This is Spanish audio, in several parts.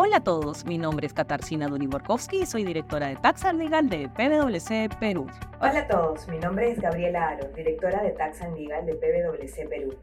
Hola a todos, mi nombre es Katarzyna Duniborkowski y soy directora de Taxa Legal de PwC Perú. Hola a todos, mi nombre es Gabriela Aro, directora de Taxa Legal de PwC Perú.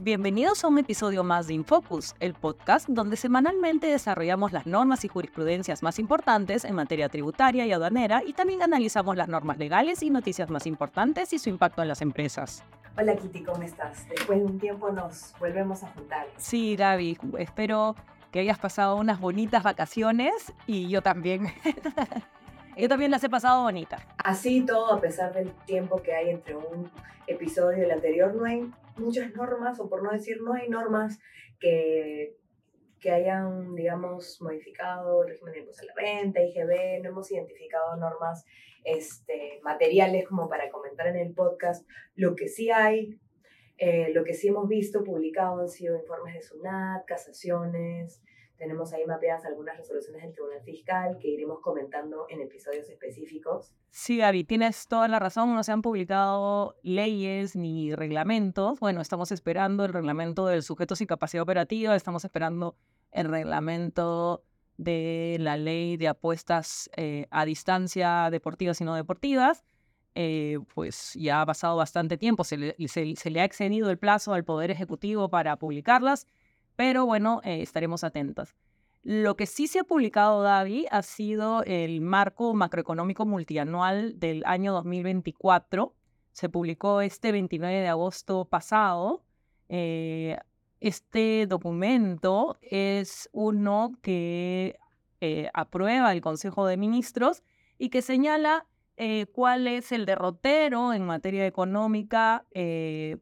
Bienvenidos a un episodio más de Infocus, el podcast donde semanalmente desarrollamos las normas y jurisprudencias más importantes en materia tributaria y aduanera y también analizamos las normas legales y noticias más importantes y su impacto en las empresas. Hola Kitty, ¿cómo estás? Después de un tiempo nos volvemos a juntar. Sí, Gaby, espero que hayas pasado unas bonitas vacaciones y yo también. yo también las he pasado bonitas. Así todo, a pesar del tiempo que hay entre un episodio y el anterior, no hay muchas normas, o por no decir no hay normas que, que hayan, digamos, modificado el régimen de a la renta, IGB, no hemos identificado normas este, materiales como para comentar en el podcast. Lo que sí hay eh, lo que sí hemos visto publicado han sido informes de SUNAT, casaciones, tenemos ahí mapeadas algunas resoluciones del Tribunal Fiscal que iremos comentando en episodios específicos. Sí, Gaby, tienes toda la razón. No se han publicado leyes ni reglamentos. Bueno, estamos esperando el reglamento del sujeto sin capacidad operativa, estamos esperando el reglamento de la ley de apuestas eh, a distancia deportivas y no deportivas. Eh, pues ya ha pasado bastante tiempo, se le, ha excedido el plazo al Poder Ejecutivo para publicarlas, pero bueno, eh, estaremos atentos. Lo que sí se ha publicado, David, ha sido el marco macroeconómico multianual del año 2024. Se publicó este 29 de agosto pasado. Eh, este documento es uno que aprueba el Consejo de Ministros y que señala eh, cuál es el derrotero en materia económica, eh,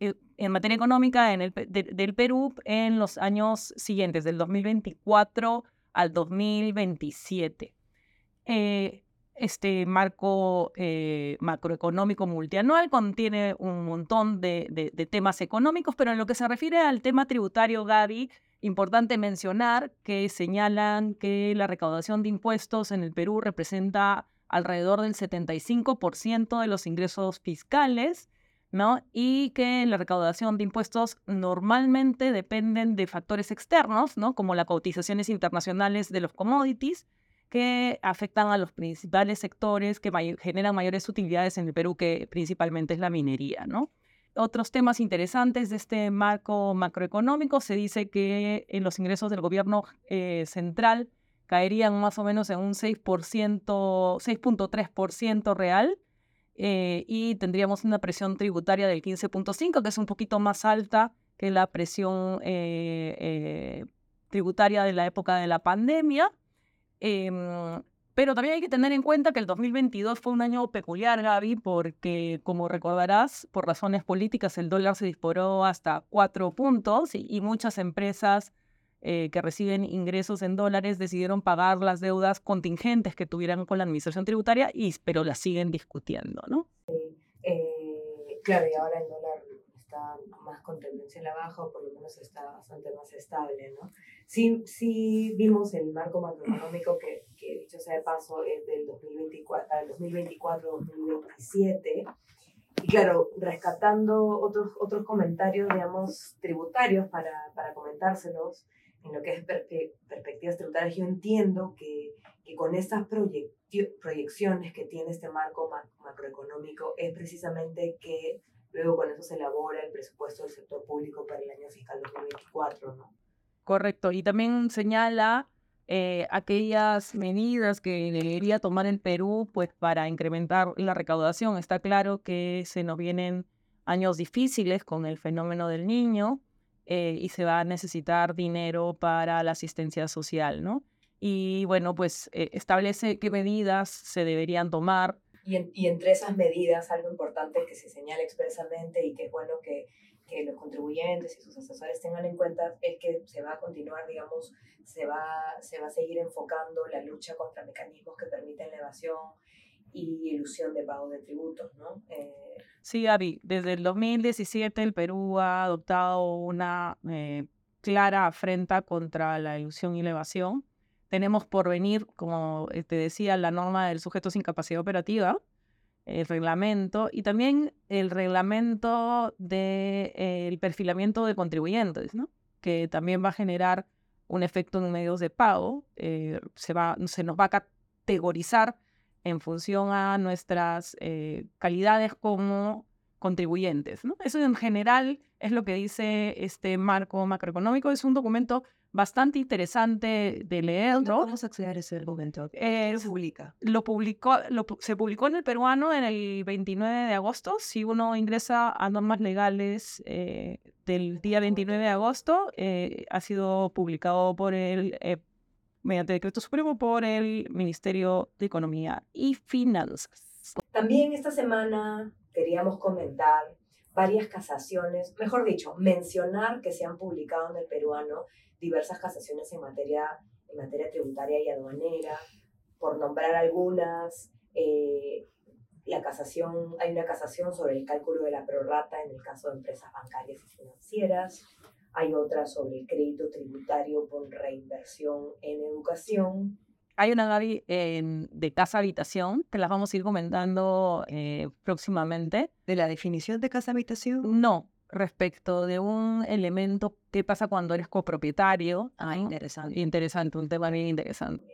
eh, en materia económica en el, del Perú en los años siguientes, del 2024 al 2027. este marco macroeconómico multianual contiene un montón de, de, temas económicos, pero en lo que se refiere al tema tributario, Gaby, importante mencionar que señalan que la recaudación de impuestos en el Perú representa alrededor del 75% de los ingresos fiscales, ¿no? Y que la recaudación de impuestos normalmente dependen de factores externos, ¿no? Como las cotizaciones internacionales de los commodities, que afectan a los principales sectores que generan mayores utilidades en el Perú, que principalmente es la minería, ¿no? Otros temas interesantes de este marco macroeconómico, se dice que en los ingresos del gobierno eh, central caerían más o menos en un 6%, 6.3% real. Eh, y tendríamos una presión tributaria del 15.5, que es un poquito más alta que la presión eh, eh, tributaria de la época de la pandemia. Em, pero también hay que tener en cuenta que el 2022 fue un año peculiar, Gaby, porque como recordarás, por razones políticas el dólar se disparó hasta cuatro puntos y muchas empresas eh, que reciben ingresos en dólares decidieron pagar las deudas contingentes que tuvieran con la administración tributaria, y, pero las siguen discutiendo, ¿no? Eh, claro, y ahora el dólar está más con tendencia a la baja, o por lo menos está bastante más estable, ¿no? Sí, sí vimos el marco macroeconómico que, que dicho sea de paso, es del 2024 2024-2027. Y claro, rescatando otros, otros comentarios, digamos, tributarios para, para comentárselos, en lo que es perspectivas tributarias, yo entiendo que, que con estas proyecciones que tiene este marco macroeconómico es precisamente que luego con eso se elabora el presupuesto del sector público para el año fiscal 2024, ¿no? Correcto, y también señala eh, aquellas medidas que debería tomar el Perú pues para incrementar la recaudación. Está claro que se nos vienen años difíciles con el fenómeno del niño, eh, y se va a necesitar dinero para la asistencia social, ¿no? Y bueno, pues eh, establece qué medidas se deberían tomar. Y, entre esas medidas, algo importante que se señala expresamente y que es bueno que, que los contribuyentes y sus asesores tengan en cuenta es que se va a continuar, digamos, se va, se va a seguir enfocando la lucha contra mecanismos que permiten la evasión y ilusión de pago de tributos, ¿no? Eh, sí, Gaby, desde el 2017 el Perú ha adoptado una eh, clara afrenta contra la ilusión y la evasión. Tenemos por venir, como eh, te decía, la norma del sujeto sin capacidad operativa, el reglamento y también el reglamento del de, el perfilamiento de contribuyentes, ¿no? que también va a generar un efecto en medios de pago, eh, se, va, se nos va a categorizar en función a nuestras eh, calidades como contribuyentes. ¿no? Eso en general es lo que dice este marco macroeconómico. Es un documento bastante interesante de leer. ¿no? ¿Cómo se acceder a ese documento? Se publica? Lo publicó, lo, se publicó en el peruano en el 29 de agosto. Si uno ingresa a normas legales eh, del día 29 de agosto, eh, ha sido publicado por el, eh, mediante decreto supremo por el Ministerio de Economía y Finanzas. También esta semana queríamos comentar varias casaciones, mejor dicho, mencionar que se han publicado en el peruano diversas casaciones en materia, en materia tributaria y aduanera, por nombrar algunas, eh, la casación, hay una casación sobre el cálculo de la prorata en el caso de empresas bancarias y financieras, hay otra sobre el crédito tributario por reinversión en educación. Hay una Gaby de casa habitación, que las vamos a ir comentando eh, próximamente. ¿De la definición de casa habitación? No, respecto de un elemento que pasa cuando eres copropietario. Ah, interesante. Interesante, un tema bien interesante.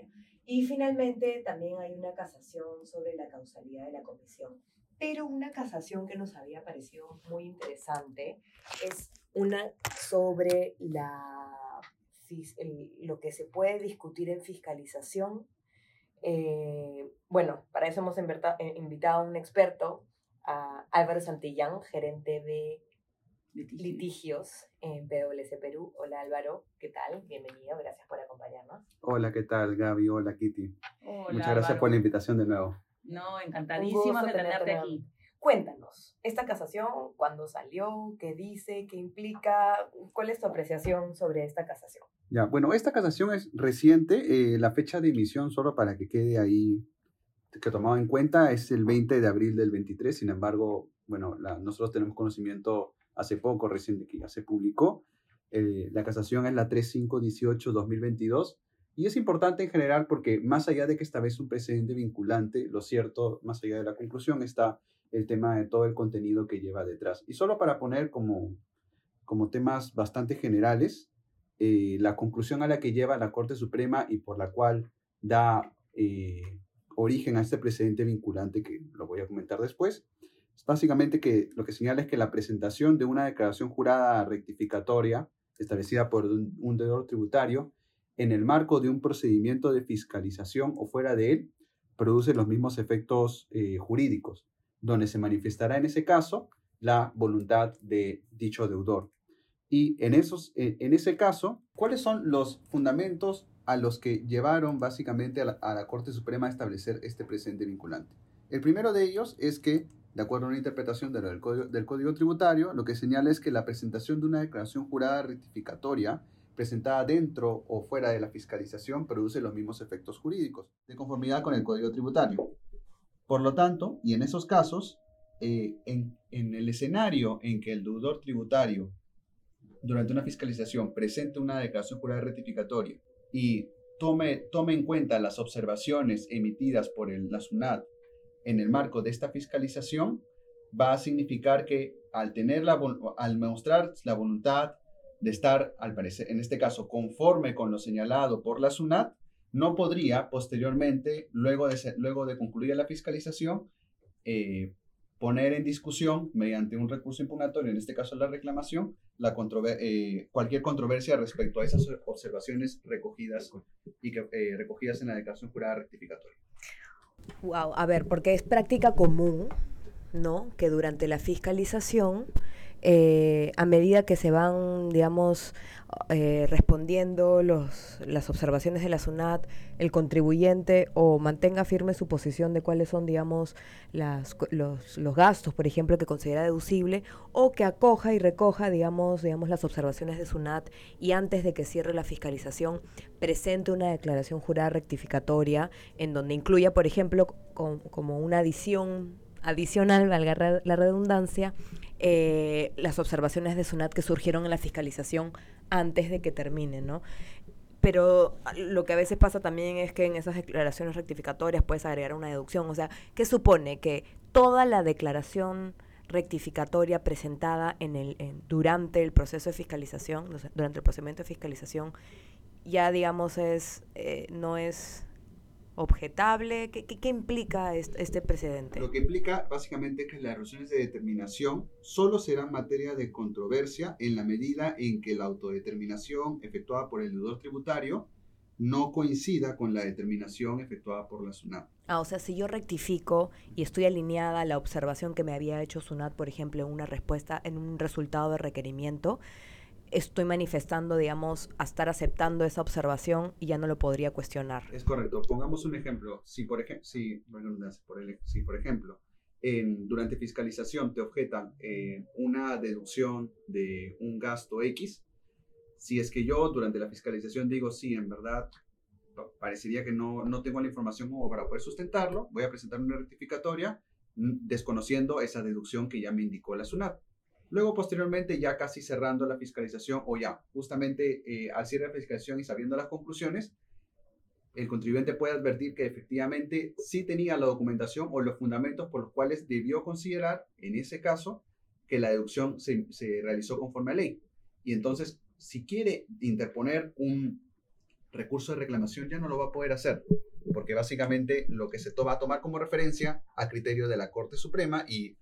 Y finalmente también hay una casación sobre la causalidad de la comisión. Pero una casación que nos había parecido muy interesante es una sobre la, lo que se puede discutir en fiscalización. Eh, bueno, para eso hemos eh, invitado a un experto, a Álvaro Santillán, gerente de litigios. en PwC Perú. Hola Álvaro, ¿qué tal? Bienvenido, gracias por acompañarnos. Hola, ¿qué tal Gaby? Hola Kitty. Muchas gracias por la invitación de nuevo. No, encantadísima de tenerte aquí. Cuéntanos, esta casación, ¿cuándo salió? ¿Qué dice? ¿Qué implica? ¿Cuál es tu apreciación sobre esta casación? Ya, bueno, esta casación es reciente. Eh, la fecha de emisión, solo para que quede ahí, que tomado en cuenta, es el 20 de abril del 23. Sin embargo, bueno, nosotros tenemos conocimiento hace poco, recién que ya se publicó. Eh, la casación es la 3518-2022 y es importante en general porque más allá de que esta vez un precedente vinculante, lo cierto, más allá de la conclusión, está el tema de todo el contenido que lleva detrás. Y solo para poner como, como temas bastante generales, eh, la conclusión a la que lleva la Corte Suprema y por la cual da eh, origen a este precedente vinculante que lo voy a comentar después, básicamente que lo que señala es que la presentación de una declaración jurada rectificatoria establecida por un, deudor tributario en el marco de un procedimiento de fiscalización o fuera de él produce los mismos efectos eh, jurídicos, donde se manifestará en ese caso la voluntad de dicho deudor. Y en, esos, en ese caso, ¿cuáles son los fundamentos a los que llevaron básicamente a la, a la Corte Suprema a establecer este presente vinculante? El primero de ellos es que de acuerdo a una interpretación del, código, del Código Tributario, lo que señala es que la presentación de una declaración jurada rectificatoria presentada dentro o fuera de la fiscalización produce los mismos efectos jurídicos, de conformidad con el Código Tributario. Por lo tanto, y en esos casos, eh, en, el escenario en que el deudor tributario durante una fiscalización presente una declaración jurada rectificatoria y tome, tome en cuenta las observaciones emitidas por el, la SUNAT en el marco de esta fiscalización va a significar que al tener la, al mostrar la voluntad de estar, al parecer, en este caso, conforme con lo señalado por la SUNAT, no podría posteriormente, luego de, luego de concluir la fiscalización, eh, poner en discusión, mediante un recurso impugnatorio, en este caso la reclamación, la eh, cualquier controversia respecto a esas observaciones recogidas, y que, eh, recogidas en la declaración jurada rectificatoria. Wow, a ver, porque es práctica común, ¿no? Que durante la fiscalización, eh, a medida que se van, digamos, eh, respondiendo los, las observaciones de la SUNAT, el contribuyente o mantenga firme su posición de cuáles son, digamos, las, los, los, gastos, por ejemplo, que considera deducible, o que acoja y recoja, digamos, digamos, las observaciones de SUNAT y antes de que cierre la fiscalización, presente una declaración jurada rectificatoria en donde incluya, por ejemplo, como una adición adicional, valga la redundancia, eh, las observaciones de SUNAT que surgieron en la fiscalización antes de que termine, ¿no? Pero lo que a veces pasa también es que en esas declaraciones rectificatorias puedes agregar una deducción. O sea, ¿qué supone? Que toda la declaración rectificatoria presentada en el, durante el proceso de fiscalización, durante el procedimiento de fiscalización, ya digamos es, eh, no es objetable? ¿Qué, qué, implica este, precedente? Lo que implica básicamente que las resoluciones de determinación solo serán materia de controversia en la medida en que la autodeterminación efectuada por el deudor tributario no coincida con la determinación efectuada por la SUNAT. Ah, o sea, si yo rectifico y estoy alineada a la observación que me había hecho SUNAT, por ejemplo, en una respuesta, en un resultado de requerimiento, estoy manifestando, digamos, a estar aceptando esa observación y ya no lo podría cuestionar. Es correcto. Pongamos un ejemplo. Si, por, ejemplo, si, por, si, por ejemplo, durante fiscalización te objetan eh, una deducción de un gasto X, si es que yo durante la fiscalización digo, sí, en verdad, parecería que no, no tengo la información como para poder sustentarlo, voy a presentar una rectificatoria desconociendo esa deducción que ya me indicó la SUNAT. Luego, posteriormente, ya casi cerrando la fiscalización o ya justamente eh, al cierre de la fiscalización y sabiendo las conclusiones, el contribuyente puede advertir que efectivamente sí tenía la documentación o los fundamentos por los cuales debió considerar, en ese caso, que la deducción se, se realizó conforme a ley. Y entonces, si quiere interponer un recurso de reclamación, ya no lo va a poder hacer, porque básicamente lo que se va a tomar como referencia a criterio de la Corte Suprema y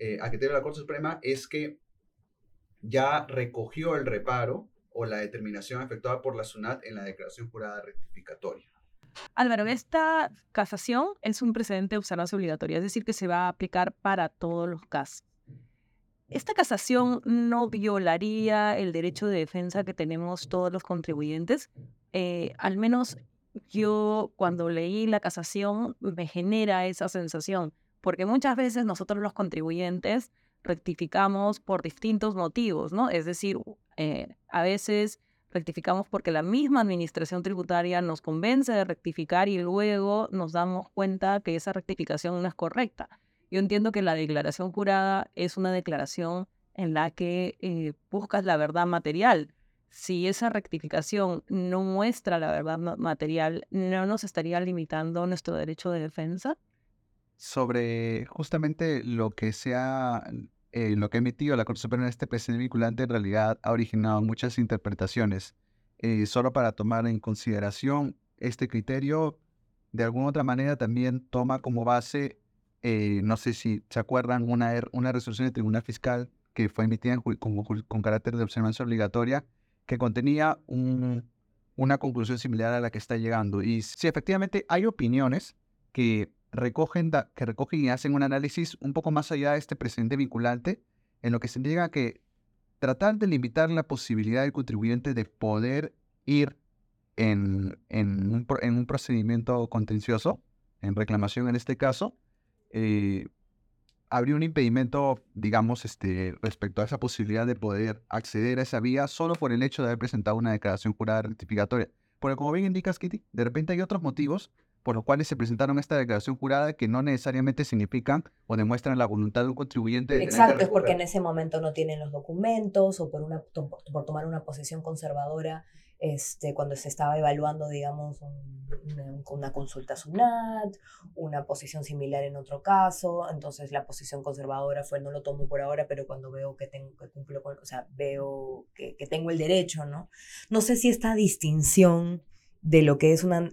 eh, a criterio de la Corte Suprema es que ya recogió el reparo o la determinación efectuada por la SUNAT en la declaración jurada rectificatoria. Álvaro, esta casación es un precedente de observancia obligatoria, es decir, que se va a aplicar para todos los casos. ¿Esta casación no violaría el derecho de defensa que tenemos todos los contribuyentes? Eh, al menos yo cuando leí la casación me genera esa sensación porque muchas veces nosotros los contribuyentes rectificamos por distintos motivos, ¿no? Es decir, eh, a veces rectificamos porque la misma administración tributaria nos convence de rectificar y luego nos damos cuenta que esa rectificación no es correcta. Yo entiendo que la declaración jurada es una declaración en la que eh, buscas la verdad material. Si esa rectificación no muestra la verdad material, ¿no nos estaría limitando nuestro derecho de defensa? Sobre justamente lo que se ha, eh, lo que ha emitido la Corte Suprema en este precedente vinculante en realidad ha originado muchas interpretaciones. Eh, solo para tomar en consideración este criterio, de alguna otra manera también toma como base, eh, no sé si se acuerdan, una, er, una resolución del Tribunal Fiscal que fue emitida con, con, carácter de observancia obligatoria, que contenía un, una conclusión similar a la que está llegando. Y sí, efectivamente hay opiniones que recogen, que recogen y hacen un análisis un poco más allá de este presente vinculante, en lo que se llega que tratar de limitar la posibilidad del contribuyente de poder ir en, en, un, en un, procedimiento contencioso, en reclamación en este caso, eh, habría un impedimento, digamos, este, respecto a esa posibilidad de poder acceder a esa vía solo por el hecho de haber presentado una declaración jurada rectificatoria. Porque como bien indicas, Kitty, de repente hay otros motivos por los cuales se presentaron esta declaración jurada que no necesariamente significan o demuestran la voluntad de un contribuyente. De Exacto, es porque en ese momento no tienen los documentos o por, una, por tomar una posición conservadora este, cuando se estaba evaluando, digamos, una, consulta SUNAT, una posición similar en otro caso, entonces la posición conservadora fue no lo tomo por ahora, pero cuando veo que tengo que cumplo con, o sea, veo que, que tengo el derecho, ¿no? No sé si esta distinción de lo que es una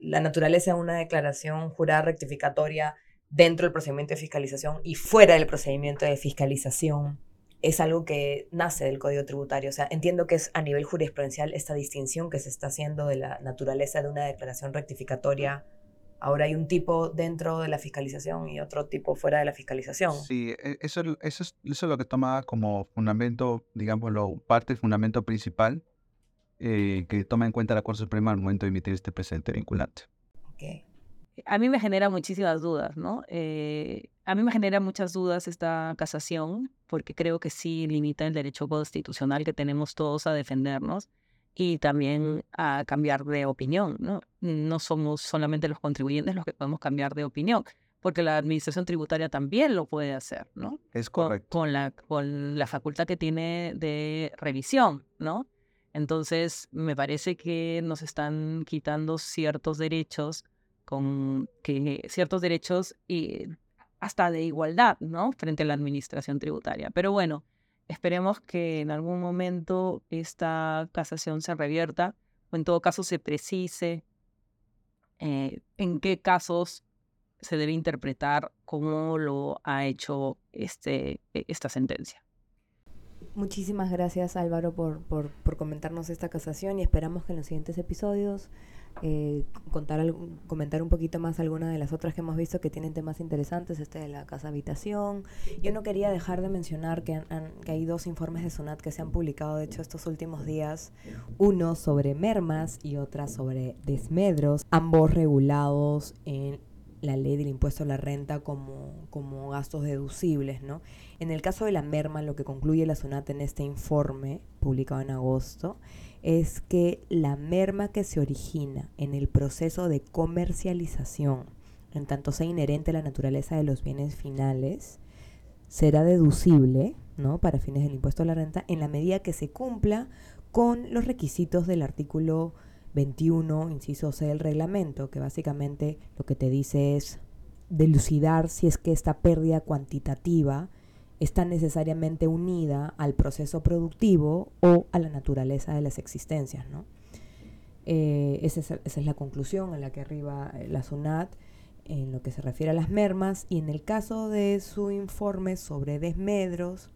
la naturaleza de una declaración jurada rectificatoria dentro del procedimiento de fiscalización y fuera del procedimiento de fiscalización es algo que nace del Código Tributario. O sea, entiendo que es a nivel jurisprudencial esta distinción que se está haciendo de la naturaleza de una declaración rectificatoria. Ahora hay un tipo dentro de la fiscalización y otro tipo fuera de la fiscalización. Sí, e, eso, eso, es, eso es lo que toma como fundamento, digámoslo, parte fundamento principal eh, que toma en cuenta la Corte Suprema al momento de emitir este precedente vinculante. A mí me genera muchísimas dudas, ¿no? Eh, a mí me genera muchas dudas esta casación, porque creo que sí limita el derecho constitucional que tenemos todos a defendernos y también a cambiar de opinión, ¿no? No somos solamente los contribuyentes los que podemos cambiar de opinión, porque la administración tributaria también lo puede hacer, ¿no? Es correcto. con la, con la facultad que tiene de revisión, ¿no? Entonces, me parece que nos están quitando ciertos derechos, con que, ciertos derechos y hasta de igualdad, ¿no? Frente a la administración tributaria. Pero bueno, esperemos que en algún momento esta casación se revierta, o en todo caso se precise eh, en qué casos se debe interpretar cómo lo ha hecho este, e, esta sentencia. Muchísimas gracias Álvaro por, por, comentarnos esta casación y esperamos que en los siguientes episodios eh, contar, comentar un poquito más alguna de las otras que hemos visto que tienen temas interesantes, este de la casa habitación. Yo no quería dejar de mencionar que, que hay dos informes de SUNAT que se han publicado, de hecho, estos últimos días, uno sobre mermas y otra sobre desmedros, ambos regulados en la ley del impuesto a la renta como, como gastos deducibles, ¿no? En el caso de la merma, lo que concluye la SUNAT en este informe, publicado en agosto, es que la merma que se origina en el proceso de comercialización, en tanto sea inherente a la naturaleza de los bienes finales, será deducible, ¿no? Para fines del impuesto a la renta, en la medida que se cumpla con los requisitos del artículo 21, inciso C del reglamento, que básicamente lo que te dice es delucidar si es que esta pérdida cuantitativa está necesariamente unida al proceso productivo o a la naturaleza de las existencias. ¿no? Eh, esa, es, esa, es, la conclusión en la que arriba eh, la SUNAT en lo que se refiere a las mermas y en el caso de su informe sobre desmedros,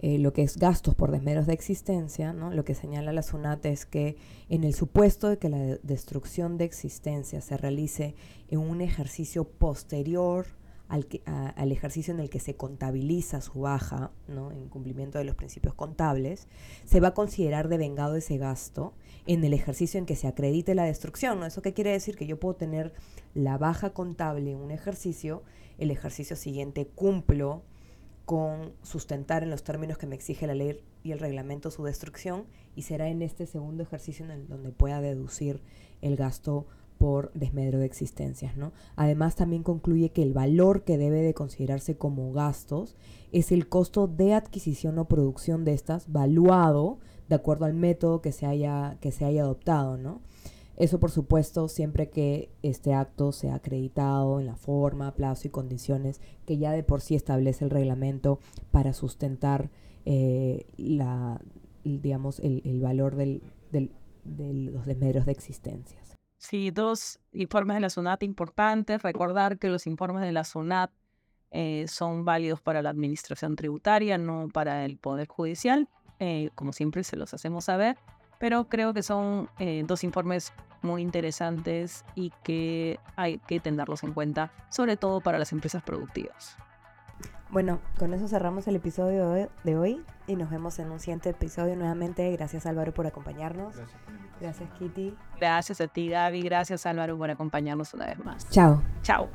eh, lo que es gastos por desmedros de existencia, ¿no? lo que señala la SUNAT es que en el supuesto de que la de destrucción de existencia se realice en un ejercicio posterior al, que, al, ejercicio en el que se contabiliza su baja, ¿no? en cumplimiento de los principios contables, se va a considerar devengado ese gasto en el ejercicio en que se acredite la destrucción. ¿no? ¿Eso qué quiere decir? Que yo puedo tener la baja contable en un ejercicio, el ejercicio siguiente cumplo con sustentar en los términos que me exige la ley y el reglamento su destrucción y será en este segundo ejercicio en el donde pueda deducir el gasto por desmedro de existencias. ¿no? Además, también concluye que el valor que debe de considerarse como gastos es el costo de adquisición o producción de estas, valuado de acuerdo al método que se haya, que se haya adoptado. ¿no? Eso, por supuesto, siempre que este acto sea acreditado en la forma, plazo y condiciones que ya de por sí establece el reglamento para sustentar eh, la, digamos, el, el valor del, del, de los desmedros de existencias. Sí, dos informes de la SUNAT importantes. Recordar que los informes de la SUNAT eh, son válidos para la administración tributaria, no para el Poder Judicial. Eh, como siempre se los hacemos saber pero creo que son eh, dos informes muy interesantes y que hay que tenerlos en cuenta, sobre todo para las empresas productivas. Bueno, con eso cerramos el episodio de hoy y nos vemos en un siguiente episodio nuevamente. Gracias Álvaro por acompañarnos. Gracias, Gracias Kitty. Gracias a ti Gaby. Gracias Álvaro por acompañarnos una vez más. Chao. Chao.